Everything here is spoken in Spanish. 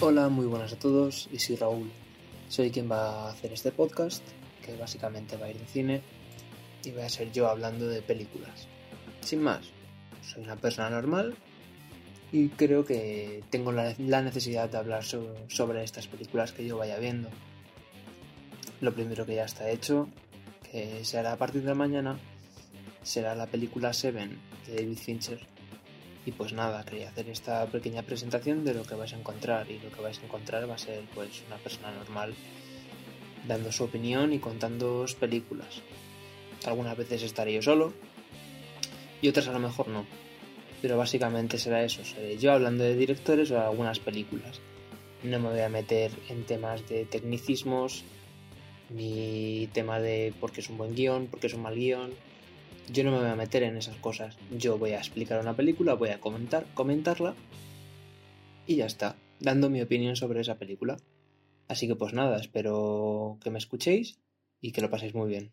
Hola, muy buenas a todos, y soy Raúl. Soy quien va a hacer este podcast, que básicamente va a ir de cine, y voy a ser yo hablando de películas. Sin más, soy una persona normal y creo que tengo la, necesidad de hablar sobre estas películas que yo vaya viendo. Lo primero que ya está hecho, que se hará a partir de mañana, será la película Seven de David Fincher y pues nada, quería hacer esta pequeña presentación de lo que vais a encontrar y lo que vais a encontrar va a ser pues una persona normal dando su opinión y contando películas. Algunas veces estaré yo solo y otras a lo mejor no. Pero básicamente será eso, seré yo hablando de directores o de algunas películas. No me voy a meter en temas de tecnicismos, ni tema de por qué es un buen guion, por qué es un mal guion, yo no me voy a meter en esas cosas. Yo voy a explicar una película, voy a comentar, comentarla y ya está, dando mi opinión sobre esa película. Así que pues nada, espero que me escuchéis y que lo paséis muy bien.